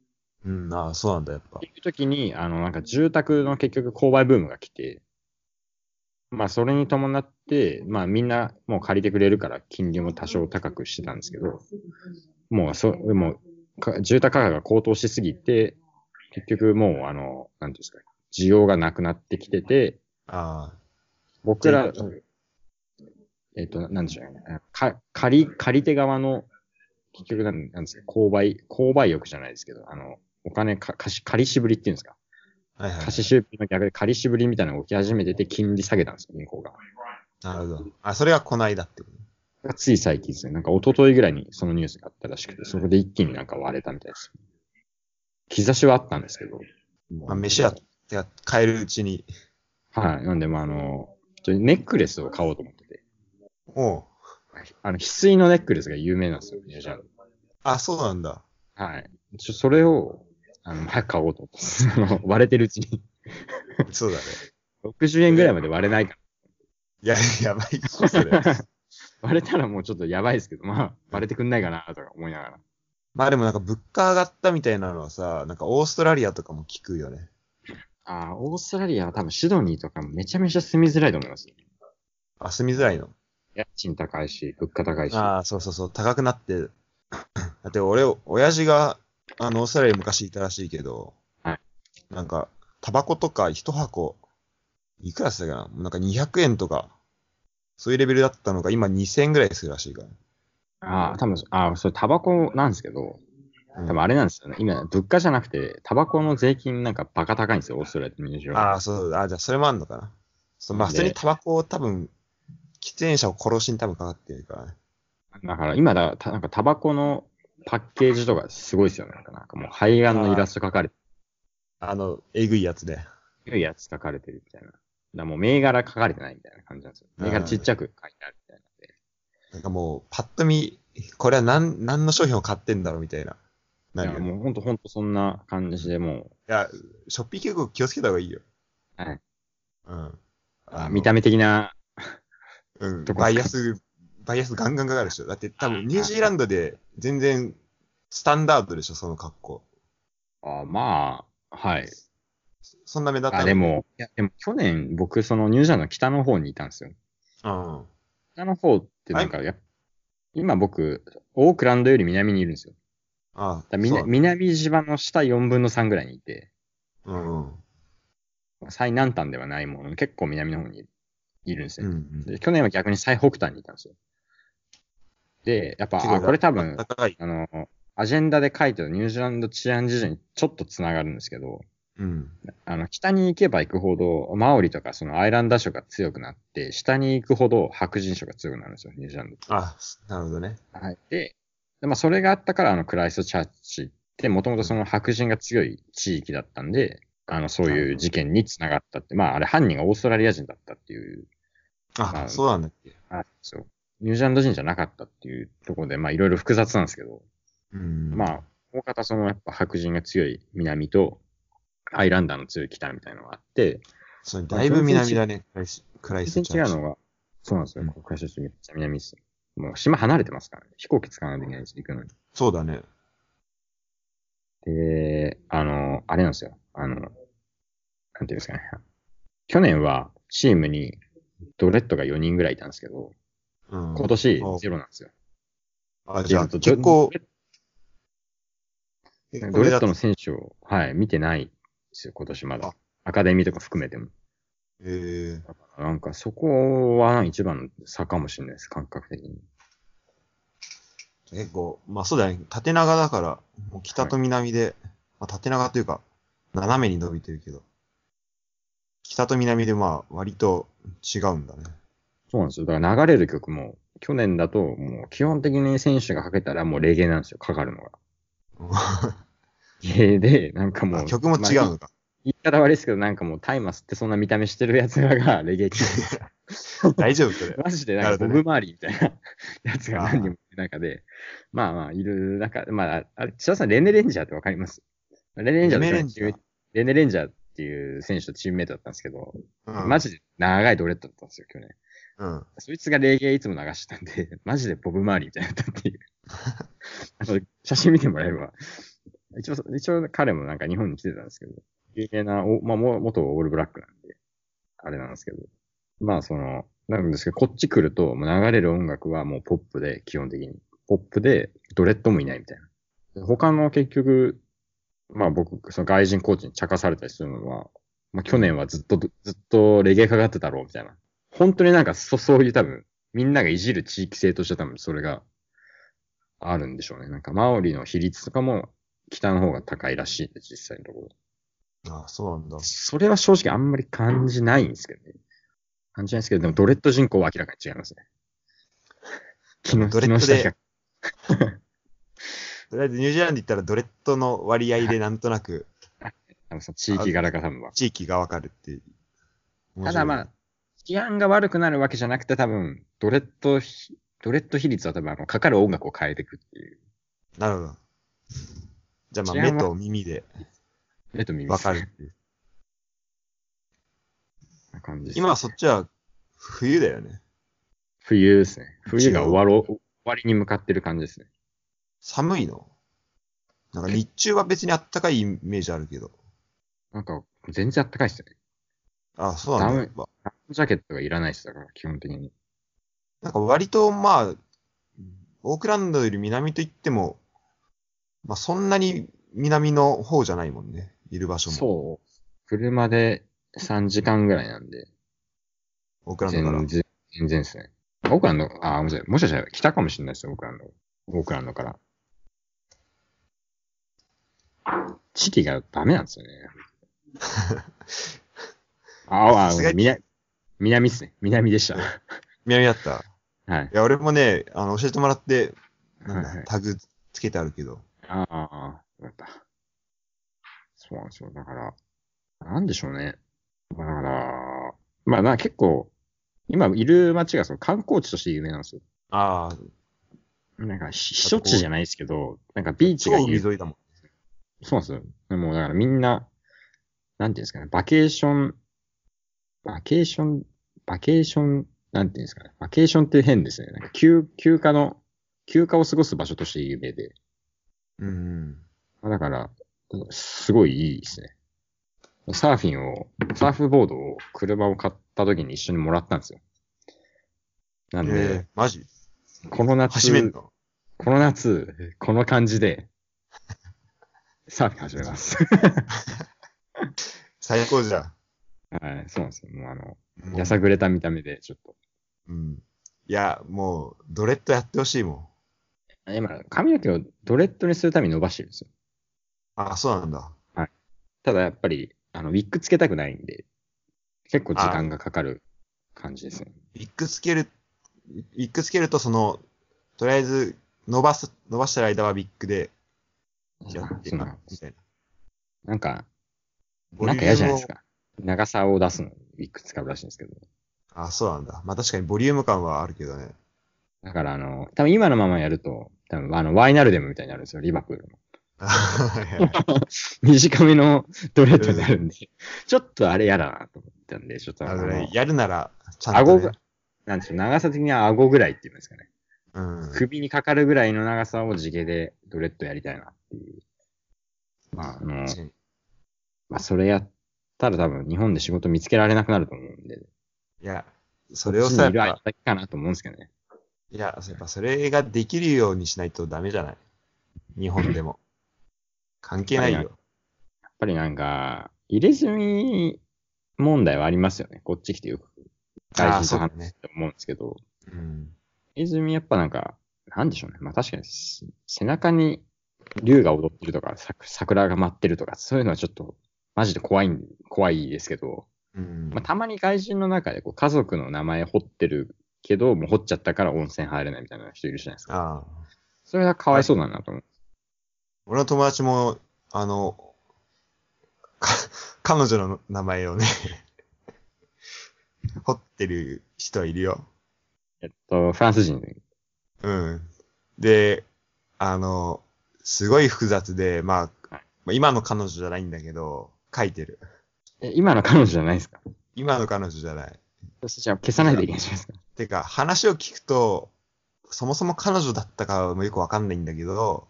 うん、ああ、そうなんだ、やっぱ
て。いう時に、あの、なんか住宅の結局購買ブームが来て、まあそれに伴って、まあみんなもう借りてくれるから金利も多少高くしてたんですけど、もうそ、もうか住宅価格が高騰しすぎて、結局もうあの、なんていうんですか、需要がなくなってきてて、
ああ。
僕らえっ、と、なんでしょうね。か、借り、借り手側の、結局なんなんですか、購買、購買欲じゃないですけど、あの、お金か、貸し、借りしぶりっていうんですか。
はいはい。
貸ししぶりの逆で借りしぶりみたいなのが起き始めてて、金利下げたんですよ、銀行が。
なるほど。あ、それがこないだってこと
つい最近ですね。なんか一昨日ぐらいにそのニュースがあったらしくて、そこで一気になんか割れたみたいです。兆しはあったんですけど。
まあ、飯や、てか、買えるうちに。
はい。なんで、まあ、あの、ちょネックレスを買おうと思ってて。
おう
あの、翡翠のネックレスが有名なんですよ、ニジーランド
あ、そうなんだ。
はい。ちょ、それを、あの、早く買おうと思って割れてるうちに。
そうだね。
60円ぐらいまで割れないか
いや、やばいっしょ、それ。
ら。割れたらもうちょっとやばいですけど、まあ、割れてくんないかな、とか思いながら。
まあでもなんか物価上がったみたいなのはさ、なんかオーストラリアとかも聞くよね。
ああ、オーストラリアは多分シドニーとかもめちゃめちゃ住みづらいと思います。
あ、住みづらいの？
家賃高いし、物価高いし。
ああ、そうそうそう、高くなって。だって俺、親父が、あの、オーストラリア昔いたらしいけど、
はい。
なんか、タバコとか一箱、いくらしたかな？なんか200円とか、そういうレベルだったのが今2000円ぐらいするらしいから。
ああ、多分、ああ、それタバコなんですけど、
うん
多分あれなんですよね。今、物価じゃなくて、タバコの税金なんかバカ高いんですよ、オーストラリアとニュージーランド。
ああ、そう、あじゃあそれもあんのかな。そうまあ、
で
普通にタバコを多分、喫煙者を殺しに多分かかってるからね。
だから今だ、たなんかタバコのパッケージとかすごいですよね。なんかなんかもう肺がんのイラスト描かれて
あの、えぐいやつで。
るやつ描かれてるみたいな。だからもう銘柄書かれてないみたいな感じなんですよ。銘柄ちっちゃく書いてある。なん
かもう、パッと見、これは何、何の商品を買ってんだろうみたいな。ないる
や、
よね
もうほんとほんとそんな感じでも
いや、ショッピング結構気をつけた方がいいよ。
う、はい。
うん。
あ見た目的な、
うん。バイアス、バイアスガンガンかかるでしょ。だって多分ニュージーランドで全然スタンダードでしょ、その格好。
あまあ、はい。
そんな目立った
あ、で。も、いや、でも去年僕そのニュージーランドの北の方にいたんですよ。
うん。
北の方ってなんか、やっ今僕、オークランドより南にいるんですよ。
あ
だからみな
そう
南島の下4分の3ぐらいにいて、
うんうん。
最南端ではないものの、結構南の方にいる。んですよ。
うんうん。
で去年は逆に最北端にいたんですよ。で、やっぱ、あこれ多分。あの、アジェンダで書いてるニュージーランド治安事情にちょっとつながるんですけど、
うん。
あの、北に行けば行くほど、マオリとかそのアイランダー諸が強くなって、下に行くほど白人諸が強くなるんですよ、ニュージーランドって。
あ、なるほどね。
はい。で、でまあ、それがあったから、あの、クライストチャーチって、もともとその白人が強い地域だったんで、あの、そういう事件につながったって、まあ、あれ犯人がオーストラリア人だったっていう、ま
あ、
あ
そうなんだっけ。
あそう。ニュージーランド人じゃなかったっていうところで、まあ、いろいろ複雑なんですけど、
うん。
まあ、大方そのやっぱ白人が強い南と、アイランダーの強い北みたいなのがあって、
そうだいぶ南だね。クライスチャー
違うのが、そうなんですよ。
うん
クライストチャーチめっちゃ南です。もう島離れてますからね。飛行機使わないといけないです、行くのに。
そうだね。
で、あの、あれなんですよ。あの、なんていうんですかね。去年はチームにドレッドが4人ぐらいいたんですけど、
うん。
今年
あ
ゼロなんですよ。
あ、じゃあ、結構
ドレッドの選手を、はい、見てないんですよ、今年まだ
あ。
アカデミーとか含めても。
ええ
なんかそこは一番の差かもしれないです、感覚的に。
結構、まあそうだね。縦長だから、もう北と南で、まあ縦長というか、斜めに伸びてるけど、北と南でまあ割と違うんだね。
そうなんですよ。だから流れる曲も、去年だともう基本的に選手がかけたらもうレゲエなんですよ、かかるのが。レゲエで、なんかもう。
あ曲も違う
まあ
のか。
言い方悪いですけど、なんかもうタイマスってそんな見た目してる奴らが レゲエ聴いて
大丈夫それ。
マジでなんかボブ周りみたいなやつが何人もいる中で、まあまあいる中、まあ、あれ、千田さん、レネレンジャーってわかります？レネレンジャー
レネレンジャー
ーレネレンジャーっていう選手とチームメイトだったんですけど、
うん。
マジで長いドレッドだったんですよ、去年。
うん。
そいつがレゲエいつも流してたんで、マジでボブ周りみたいになったっていう。あの写真見てもらえれば。一応、一応彼もなんか日本に来てたんですけど、有名な、おまあ、も元オールブラックなんで、あれなんですけど。まあ、その、なんですけど、こっち来ると、もう流れる音楽はもうポップで、基本的に。ポップで、ドレッドもいないみたいな。他の結局、まあ僕、その外人コーチに茶化されたりするのは、まあ去年はずっと、ずっとレゲエかかってたろうみたいな。本当になんかそ、そういう多分、みんながいじる地域性として多分それがあるんでしょうね。なんかマオリの比率とかも北の方が高いらしいんで、実際のところ。
あ、そうなんだ。
それは正直あんまり感じないんですけどね。感じないですけど、でもドレッド人口は明らかに違いますね。昨日、
ドレッ とりあえずニュージーランド行ったらドレッドの割合でなんとなく
多分その地域柄が多分は。
地域がわかるっていう。
ただまあ、治安が悪くなるわけじゃなくて多分、ドレッドひ、ドレッド比率は多分あの、かかる音楽を変えていくっていう。
なるほど。じゃあまあ目と耳で
目と耳
わかるっていう。
な感じ。
今はそっちは冬だよね。
冬ですね。冬が終わろう、終わりに向かってる感じですね。
寒いのなんか日中は別にあったかいイメージあるけど。
なんか、全然あったかいっすね。
あ、そうなんだ。
ダメ
やっぱ
ランジャケットがいらないっすだから、基本的に。
なんか割とまあ、オークランドより南と言っても、まあそんなに南の方じゃないもんね。いる場所も。
そう。車で3時間ぐらいなんで、
オークランドから
全。然、全然ですね。オークランド、あ、ごめんなさい。もしかしたら北かもしれないですよ、オークランド。オークランドから。地理がダメなんですよね。あ、あ、南、南っすね。南でした。
南だった。
はい。
いや、俺もね、あの、教えてもらって、なんだ
はいはい
タグつけてあるけど。
ああ、よかった。そうなんですよ。だから、なんでしょうね。まあだから、まあな、結構、今いる街がその観光地として有名なんですよ。
ああ、
なんか、避暑地じゃないですけど、なんかビーチが有
沿いだもん。
そうなんですよ。でもうだからみんな、なんていうんですかね、バケーション、バケーション、バケーション、なんていうんですかね、バケーションって変ですね。なんか休、休暇の、休暇を過ごす場所として有名で。
うん
だから、すごいいいですね。サーフィンを、サーフボードを車を買った時に一緒にもらったんですよ。なんで、
ええマジ？
この夏、
始めんの？
この夏、この感じで、サーフィン始めます。
最高じゃん。
はい、そうなんですよ。もうあの、やさぐれた見た目で、ちょっと。
うん。いや、もう、ドレッドやってほしいもん。
今、髪の毛をドレッドにするために伸ばしてるんですよ。
あ、そうなんだ。
ただやっぱり、あの、ウィッグつけたくないんで、結構時間がかかる感じですね。
ウィッグつける、ウィッグつけると、その、とりあえず、伸ばす、伸ばしてる間はウィッグでやって
なん
みたいな。
なんか、なんか嫌じゃないですか。長さを出すのにウィッグ使うらしいんですけど。
あ、そうなんだ。まあ確かにボリューム感はあるけどね。
だからあの、多分今のままやると、多分あの、ワイナルデムみたいになるんですよ、リバプールの。短めのドレッドになるんで、ちょっとあれ嫌だなと思ったんで、ちょっとあ
やるなら、ちゃんと、ね
顎が、、なんでしょう、長さ的には顎ぐらいっていうんですかね。
うん。
首にかかるぐらいの長さを地毛でドレッドやりたいなっていう。まあ、あの、まあ、それやったら多分日本で仕事見つけられなくなると思うんで、
いや、それをさ、やっぱ、
かなと思うんですけどね。
いや、やっぱそれができるようにしないとダメじゃない？日本でも。関係ないよ。
やっぱりなんか、入れ墨問題はありますよね。こっち来てよく
あー
外人と話
そうだね
して思うんですけど、
うん。
入れ墨やっぱなんか、なんでしょうね。まあ確かにす背中に竜が踊ってるとか、さ桜が舞ってるとか、そういうのはちょっとマジで怖いん、怖いですけど、
うん。
まあ、たまに外人の中でこう家族の名前掘ってるけど、もう掘っちゃったから温泉入れないみたいな人いるじゃないですか。
ああ。
それはかわいそうだなと思う。
俺の友達も、あの、か、彼女の名前をね、掘ってる人はいるよ。
えっと、フランス人。
うん。で、あの、すごい複雑で、まあ、
はい
まあ今の彼女じゃないんだけど、書いてる。
え、今の彼女じゃないですか？
今の彼女じゃない。
そしてじゃあ消さないといけないじゃないですか？
てか、話を聞くと、そもそも彼女だったかもよくわかんないんだけど、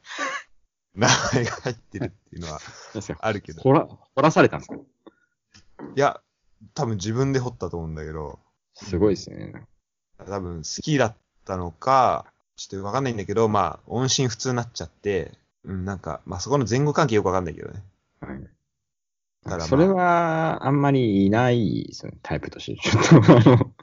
名前が入ってるっていうのはあるけど。
掘ら、掘らされたんですか
いや、多分自分で掘ったと思うんだけど、
すごいですね。
多分好きだったのか、ちょっとわかんないんだけど、まあ、音信不通になっちゃって、うん、なんか、まあそこの前後関係よくわかんないけどね。まあ
それは、あんまりいないですよね、タイプとして。ちょっと、あの、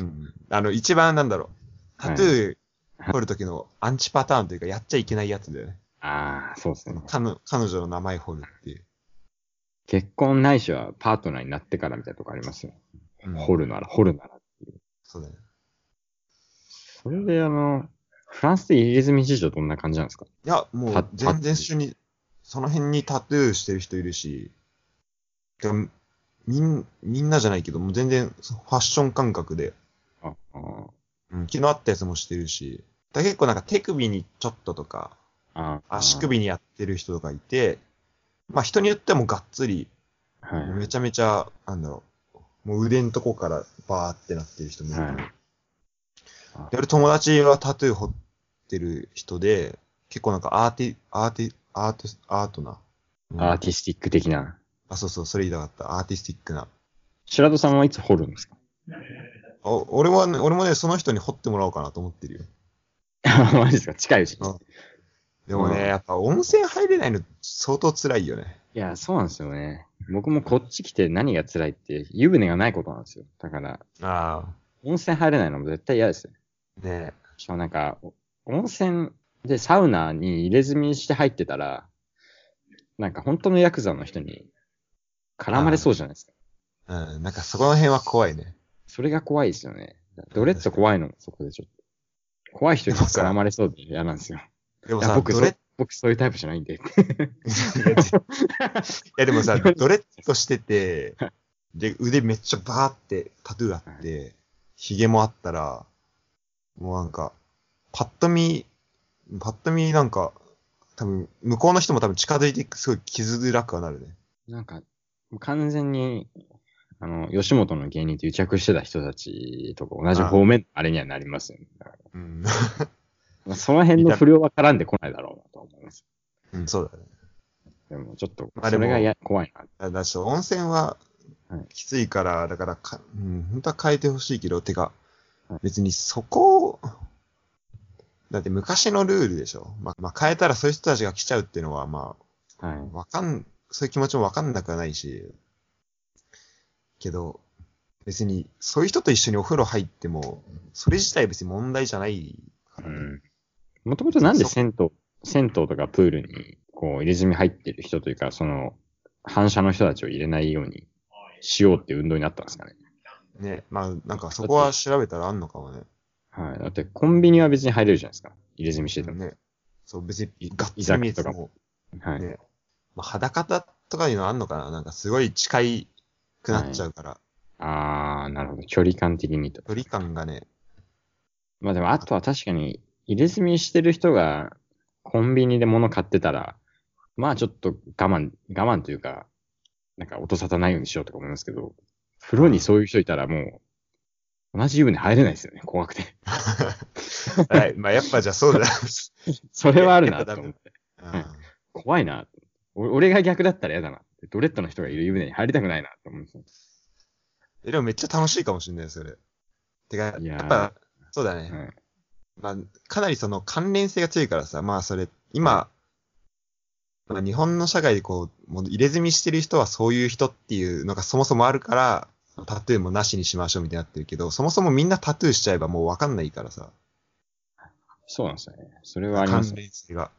うん。あの、一番なんだろう。タトゥー掘るときのアンチパターンというか、やっちゃいけないやつだよね。
ああ、そうですね。
彼女彼女の名前掘るっていう。
結婚ないしはパートナーになってからみたいなとこありますよ。
うん
掘るなら、掘るなら。
そうだよね。
それで、あの、フランスで入れ墨事情どんな感じなんですか？
いや、も
パ
う全然一緒に、その辺にタトゥーしてる人いるし、でもみん、みんなじゃないけど、もう全然ファッション感覚で、
ああ
うん、昨日あったやつもしてるし、だ結構なんか手首にちょっととか、足首にやってる人とかいて、まあ人によってはもうがっつり、
はい。
めちゃめちゃ、なんだろう、もう腕のとこからバーってなってる人もいる。
はい
で俺友達はタトゥー彫ってる人で、結構なんかアーティ、アーティ、アート、アートな。うん
アーティスティック的な。
あ、そうそう、それ言いたかった。アーティスティックな。
白戸さんはいつ掘るんですか？
お俺はね、俺もね、その人に彫ってもらおうかなと思ってるよ。
マジですか？近いうちに
あ。でもね、
うん
やっぱ温泉入れないの相当辛いよね。
いや、そうなんですよね。僕もこっち来て何が辛いって、湯船がないことなんですよ。だから、
あ
温泉入れないのも絶対嫌ですよ。
あ。ね
しかもなんか、お温泉でサウナに入れ墨して入ってたら、なんか本当のヤクザの人に絡まれそうじゃないですか。
うん、なんかそこの辺は怖いね。
それが怖いですよね。ドレッド怖いのもそこでちょっと。怖い人に絡まれそうで嫌なんですよ。
でもさ、
いや僕そ
ドレッ、
僕そういうタイプじゃないんで。
いやでもさ、ドレッドしてて、で、腕めっちゃバーってタトゥーあって、髭もあったら、もうなんか、パッと見、パッと見なんか、多分、向こうの人も多分近づいてすごい気づらくはなるね。
なんか、完全に、あの、吉本の芸人と癒着してた人たちとか同じ方面、あれにはなりますよね。
うん。
ら その辺の不良は絡んでこないだろうなと思います。
うん、そうだね。
でもちょっと、それがや怖いな。
だだし、温泉は
はい
きついから、だからか、うん、本当は変えてほしいけど、てか
はい、
別にそこを、だって昔のルールでしょ。まあ、まあ、変えたらそういう人たちが来ちゃうっていうのは、ま
はい
あ、。わかん、そういう気持ちもわかんなくはないし、けど、別に、そういう人と一緒にお風呂入っても、それ自体別に問題じゃないからね。
うん。もともとなんで銭湯、銭湯とかプールに、こう、入れ墨入ってる人というか、その、反射の人たちを入れないようにしようって運動になったんですかね。
ね、まあ、なんかそこは調べたらあんのかもね。
はい。だって、コンビニは別に入れるじゃないですか。入れ墨してても。
ね。そう、別に
い、
がっ
居
つり見えて
酒とか
も、
はい。
ね。まあ、裸だとかいうのあんのかな？なんかすごい近いくなっちゃうから、
あー、なるほど。距離感的にと。
距離感がね、
まあでも、あとは確かに、入れ墨してる人が、コンビニで物買ってたら、まあちょっと我慢、我慢というか、なんか音沙汰ないようにしようとか思いますけど、風呂にそういう人いたらもう、同じ湯船入れないですよね、怖くて。
はい。まあ、やっぱじゃあそうだ。
それはあるなと思って。
うん
怖いな。お俺が逆だったら嫌だな。ドレッドの人がいる湯船に入りたくないなと思うんですよ。
え、でもめっちゃ楽しいかもしれない、それ。てか、
いや
っぱ、そうだね。
はい
まあ、かなりその関連性が強いからさ、まあそれ、今、まあ、日本の社会でこう、もう入れ墨してる人はそういう人っていうのがそもそもあるから、タトゥーもなしにしましょうみたいになってるけど、そもそもみんなタトゥーしちゃえばもうわかんないからさ、
そうなんですよね。それはあります
関。連性が。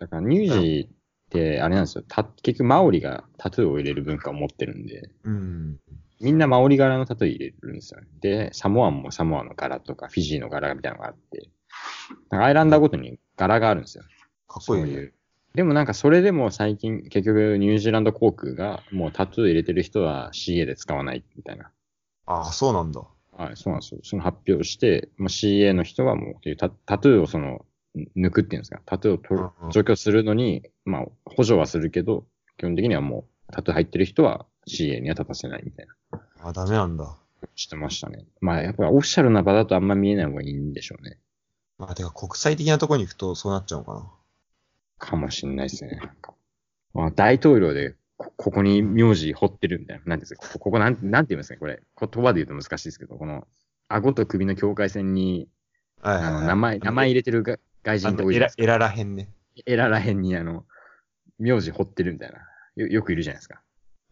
だから、乳児って、あれなんですよ。た結局、マオリがタトゥーを入れる文化を持ってるんで、
うん。
みんなマオリ柄のタトゥー入れるんですよね。で、サモアンもサモアの柄とか、フィジーの柄みたいなのがあって、なんかアイランダーごとに柄があるんですよ。
かっこいいね。
う。でもなんかそれでも最近、結局ニュージーランド航空がもうタトゥー入れてる人は CA で使わないみたいな。
ああ、そうなんだ。
はい、そうなんですよ。その発表して、もう CA の人はもうタタトゥーをその、抜くっていうんですか、タトゥーを取る除去するのに、まあ、補助はするけど、基本的にはもう、タトゥー入ってる人は CA には立たせないみたいな。
あ、ダメなんだ。
してましたね。まあ、やっぱりオフィシャルな場だとあんま見えない方がいいんでしょうね。
まあ、てか国際的なところに行くとそうなっちゃうのかな。
かもしんないですね。まあ、大統領でこ、ここに名字彫ってるみたいな。なんですか？ここ、なん、なんて言いますかね？これ。言葉で言うと難しいですけど、この、顎と首の境界線に、
はいはいはい
あの、名前、名前入れてるが外人
あ
って多いじゃないです、か。
のエラらへんね。
エラらへんにあの、名字彫ってるみたいな。よ、よくいるじゃないですか。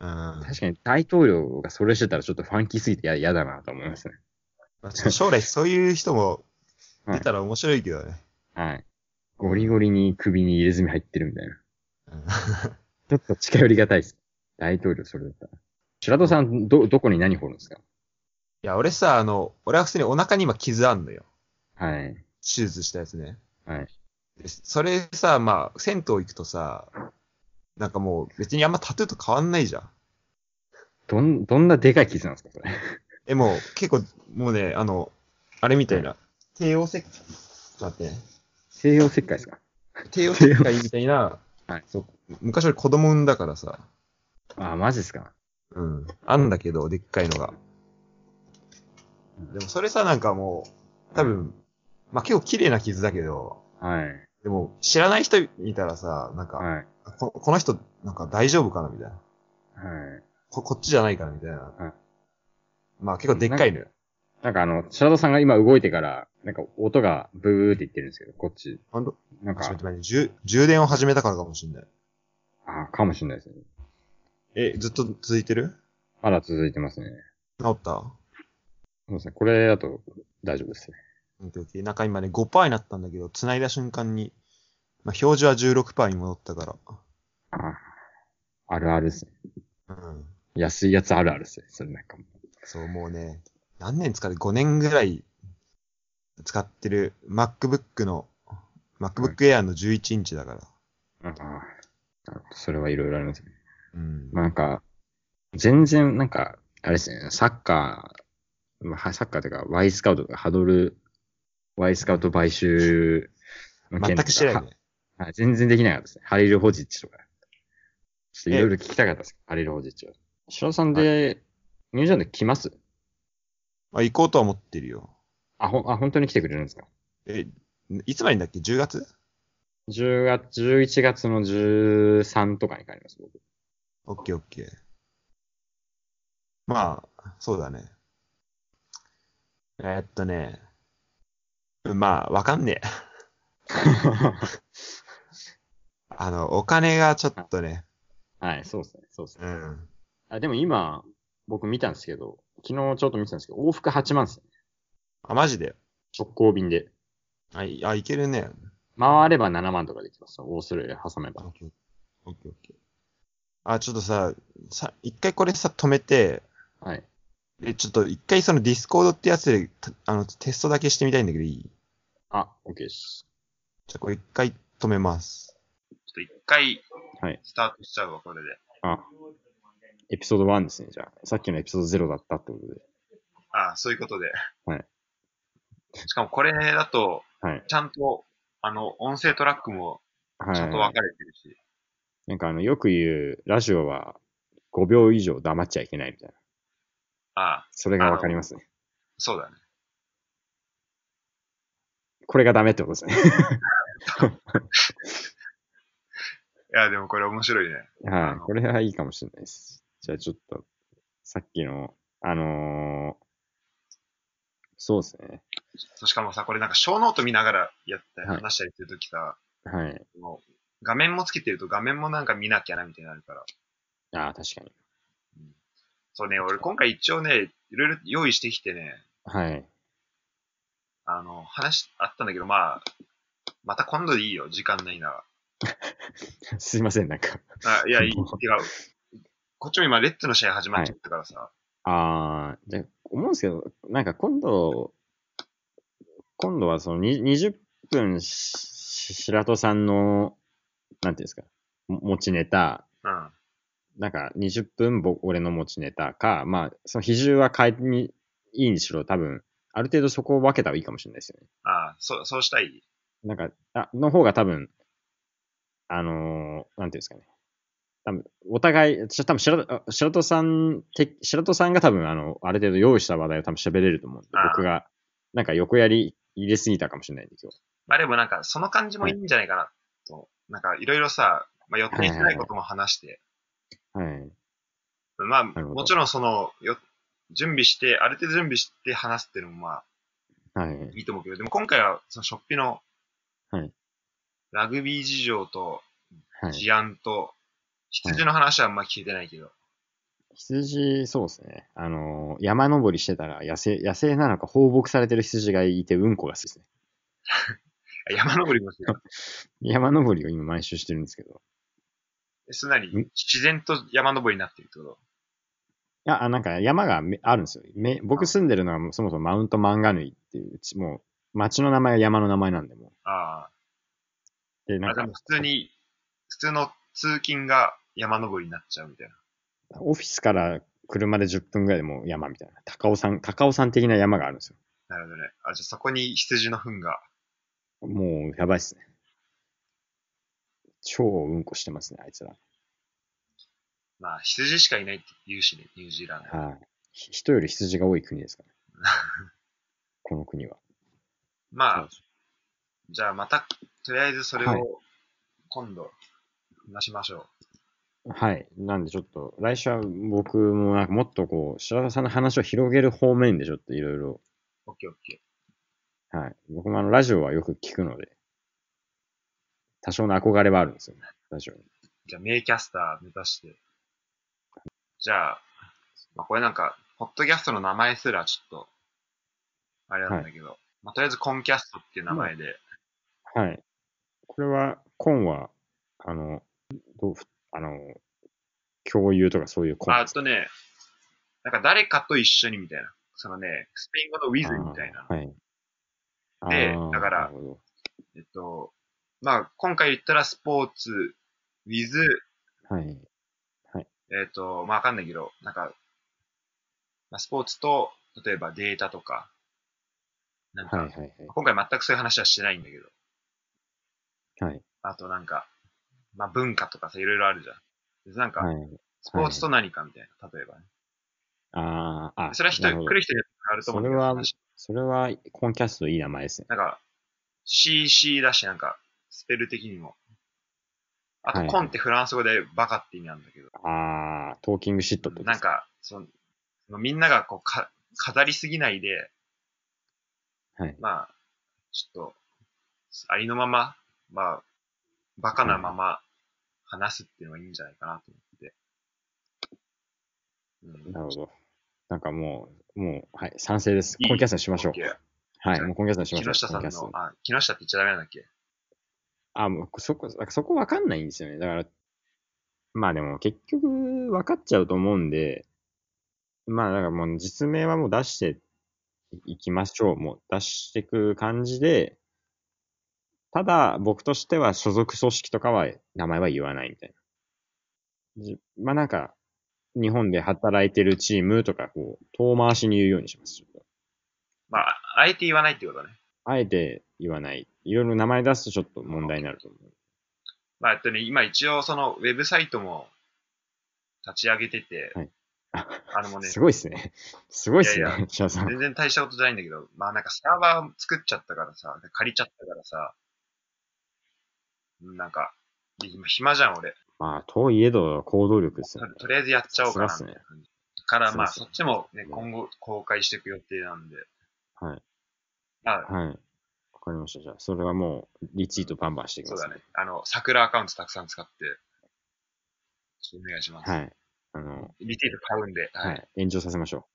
うん。
確かに大統領がそれしてたらちょっとファンキーすぎてや嫌だなと思いますね。
まあちょっと将来そういう人も 出たら面白いけどね。
はい。ゴリゴリに首に入れ墨入ってるみたいな。
うん
ちょっと近寄りがたいです。大統領それだったら。白戸さん、ど、どこに何掘るんですか？
いや、俺さ、あの、俺は普通にお腹に今傷あんのよ。
はい。
手術したやつね。
はい。
でそれさ、まあ、銭湯行くとさ、なんかもう別にあんまタトゥーと変わんないじゃん。
どん、どんなでかい傷なんですかそれ？
え、もう結構、もうね、あの、あれみたいな、帝王切開、待ってね。
西洋石灰ですか？
帝王切開みたいな、
はい
そう昔俺子供産んだからさ、
ああ、マジですか？
うん。あんだけど、でっかいのが。でもそれさ、なんかもう、多分、まあ結構綺麗な傷だけど、
はい。
でも知らない人見たらさ、なんか、
はい。
ここの人、なんか大丈夫かなみたいな。
はい。
ここっちじゃないかなみたいな。
はい
まあ結構でっかいのよ。
なんかあの、白戸さんが今動いてから、なんか音がブーって言ってるんですけど、こっち。
ほんと
なんか
ちょっと、待って充充電を始めたからかもしんない。
あかもしれないですね。
え、ずっと続いてる？
まだ続いてますね。
治った？
そうですね。これだと大丈夫ですね。
オッケーオッケーなんか今ね、5%になったんだけど、繋いだ瞬間に、まあ表示は16%に戻ったから。
ああ。あるあるですね。
うん。
安いやつあるあるですね。それなんかも。
そう、もうね、何年使って、5年ぐらい使ってる MacBook の、MacBook Air の11インチだから。
ああ。なるほどそれはいろいろありますね。
うん。
まあなんか、全然なんか、あれですね、サッカー、まあ、サッカーというか、ワイスカウトとか、ハドル、ワイスカウト買収の件とか
全く知らないね。
ははい全然できなかったですね。ハリル・ホジッチとか。ちょっといろいろ聞きたかったです。ハリル・ホジッチは。白さんで、ニュージーランド来ます？
あ、行こうとは思ってるよ。
あ、ほん、あ、本当に来てくれるんですか？
え、いつまでにだっけ ?10 月
?10 月、11月の13とかに帰ります、僕。
オッケーオッケー。まあ、そうだね。えーっとね。まあ、わかんねえ。あの、お金がちょっとね。
はい、そうですね、そうですね。
うん。
あ、でも今、僕見たんですけど、昨日ちょっと見てたんですけど、往復8万ですね。
あ、マジで？
直行便で。
あ、いあいけるね。
回れば7万とかできますよ。オーストラリア挟めば。
オッケーオッケー。あ、ちょっとさ、さ、一回これさ、止めて、
はい。
で、ちょっと一回その Discord ってやつで、たあの、テストだけしてみたいんだけどいい？
あ、OK です。
じゃあこれ一回止めます。
ちょっと一回、
はい。
スタートしちゃうわ、これで。
あ、エピソード1ですね。じゃあ、さっきのエピソード0だったってことで。
ああ、そういうことで。
はい。
しかもこれだと、
はい。
ちゃんと、あの、音声トラックも
はい。
ちゃんと分かれてるし。
なんかあの、よく言う、ラジオは5秒以上黙っちゃいけないみたいな。
ああ、
それがわかりますね。
そうだね。
これがダメってことですね。
いや、でもこれ面白いね。
はい。これはいいかもしれないです。じゃあちょっと、さっきの、あのーそうですね。
しかもさ、これなんか小ノート見ながらやって
はい
話したりするときさ、
はい。
画面もつけてると画面もなんか見なきゃなみたいになるから。
ああ、確かに。
そうね、俺今回一応ね、いろいろ用意してきてね、
はい。
あの、話あったんだけど、まあ、また今度でいいよ、時間ないなら。
すいません、なんか。
あいや、いい、違う。こっちも今、レッツの試合始まっちゃったからさ。
ああ、じゃあ、思うんですけど、なんか今度、今度はそのに20分し、白戸さんの、なんていうんですか、も持ちネタ、
うん。
なんか20分僕俺の持ちネタか、まあ、その比重は変えてみ、いいにしろ、多分、ある程度そこを分けた方がいいかもしれないですよね。
ああ、そう、そうしたい。
なんか、あ、の方が多分、あのーなんていうんですかね。多分、お互い、し多分白白戸さん、て白戸さんが多分、あの、ある程度用意した話題を多分喋れると思うんで、
ああ
僕が、なんか横やり入れすぎたかもしれないんで、今日。
まあでもなんか、その感じもいいんじゃないかな、と。なんか、いろいろさ、まあ、予定してないことも話して。
はい。
まあ、
るほど
もちろんその、よ、準備して、ある程度準備して話すっていうのもまあ、
はい。
いいと思うけど、でも今回は、その、ショッピの、
はい。
ラグビー事情と、
はい。
治安と、羊の話はあんま聞いてないけど。
羊、そうですね。あのー山登りしてたら、野生、野生なのか放牧されてる羊がいて、うんこが好きですね。
あ 山登りもする。
山登りを今毎週してるんですけど。
えすなり
ん、
自然と山登りになってるってこと？
いや、あなんか山がめあるんですよ。め僕住んでるのはそもそもマウントマンガヌイっていう、ちもう町の名前が山の名前なんで、も
ああ。あ、
なんか
でも、普通に、普通の通勤が山登りになっちゃうみたいな。
オフィスから車で10分ぐらいでもう山みたいな。高尾山、高尾山的な山があるんですよ。
なるほどね。あ、じゃあそこに羊の糞が。
もう、やばいっすね。超うんこしてますね、あいつら。
まあ、羊しかいないって言うしね、ニュージーランド。
はい。ひ人より羊が多い国ですから、ね。この国は。
まあ、じゃあまた、とりあえずそれ
はい
を、今度、話しましょ
はい。なんでちょっと、来週は僕もなんかもっとこう、白田さんの話を広げる方面でちょっといろいろ、
う。オッケーオッケ
はい。僕もあの、ラジオはよく聞くので、多少の憧れはあるんですよね、ラジオに。
ー。じゃあ、名キャスター目指して。じゃあ、まあ、これなんか、ポッドキャストの名前すらちょっと、あれなんだけど、まあ、とりあえずコンキャストっていう名前で、
はい。これは、コンは、あの、どうあの、共有とかそういうコン
ああとね、なんか誰かと一緒にみたいな。そのね、スペイン語の with みたいな。
はい。
でだからえっと、まあ、今回言ったらスポーツ with、
はい。
えっと、まあわかんないけど、なんか、まあ、スポーツと、例えばデータとか、なんか、
はいはいはい。
今回全くそういう話はしてないんだけど、
はい。
あとなんか、まあ文化とかさ、いろいろあるじゃん。でなんか、
はい。
スポーツと何かみたいな、例えばね。
ああ、あ、
それは人、来る人によって変わると思う
それは
話
それは、コンキャストいい名前ですね。
なんか、CC だし、なんか、スペル的にも。あと、
はい
コンってフランス語でバカって意味なんだけど、
ああ、トーキングシットって
なんか、その、みんながこうか、飾りすぎないで、
はい。
まあ、ちょっと、ありのまま、まあ、バカなまま話すっていうのがいいんじゃないかなと思って。うん
なるほど。なんかもう、もう、はい、賛成です。
いい？
コンキャストにしましょうはい、もうコンキャストにしましょう。
木下さんの、あ、木下って言っちゃダメなんだっけ？
あ、もうそこ、そこわかんないんですよね。だから、まあでも結局分かっちゃうと思うんで、まあだからもう実名はもう出していきましょう。もう出していく感じで、ただ僕としては所属組織とかは名前は言わないみたいな。じまあなんか、日本で働いてるチームとか、こう、遠回しに言うようにします。
まあ、あえて言わないってことね。
あえて言わない。いろいろ名前出すとちょっと問題になると思う。
まあ、えっとね、今一応そのウェブサイトも立ち上げてて、
はい
あのもうね、
すごいっすね。すごいっす
いやい
ね、シャさん。
全然大したことじゃないんだけど、まあなんかサーバー作っちゃったからさ、で借りちゃったからさ、なんか、で今暇じゃん俺。
まあ、といえど行動力ですよね。
ととりあえずやっちゃおうかなな感じ。からまあ
そ
っちもね、今後公開していく予定なんで。
はい。
あ、
はい。わかりました。じゃあ、それはもう、リツイートバンバンしていきます、
そうだね。。あの、桜アカウントたくさん使って、ちょっとお願いします。
はい。あの、
リツイート買うんで、はい。
はい。炎上させましょ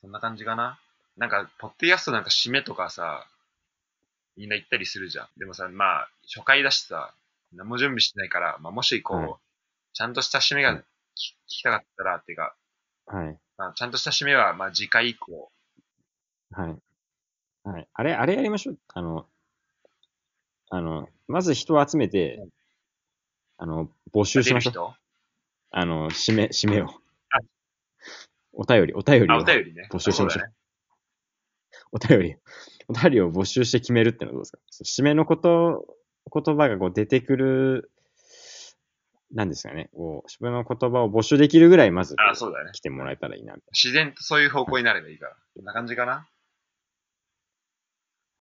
そんな感じかな？なんか、ポッドキャストなんか締めとかさ、みんな言ったりするじゃん。でもさ、まあ、初回だしさ、何も準備してないから、まあ、もしこう、
はい
ちゃんとした締めが聞聞きたかったら、っていうか、
う。はい。
まあ、ちゃんとした締めは、まあ、次回以降、
はい。はい。あれ、あれやりましょう。あの、あの、まず人を集めて
うん、
あの、募集しましょう。
人？
あの、締め、締めを
あ。
お便り、お便り
あ、
を
お、便りね。
募集しましょう。お便り、お便りを募集して決めるってのはどうですか？締めのこと、言葉がこう出てくる、なんですかね。こう、締めの言葉を募集できるぐらい、まず
あ、そうだね。
来てもらえたらいいな。
自然とそういう方向になればいいから。こんな感じかな？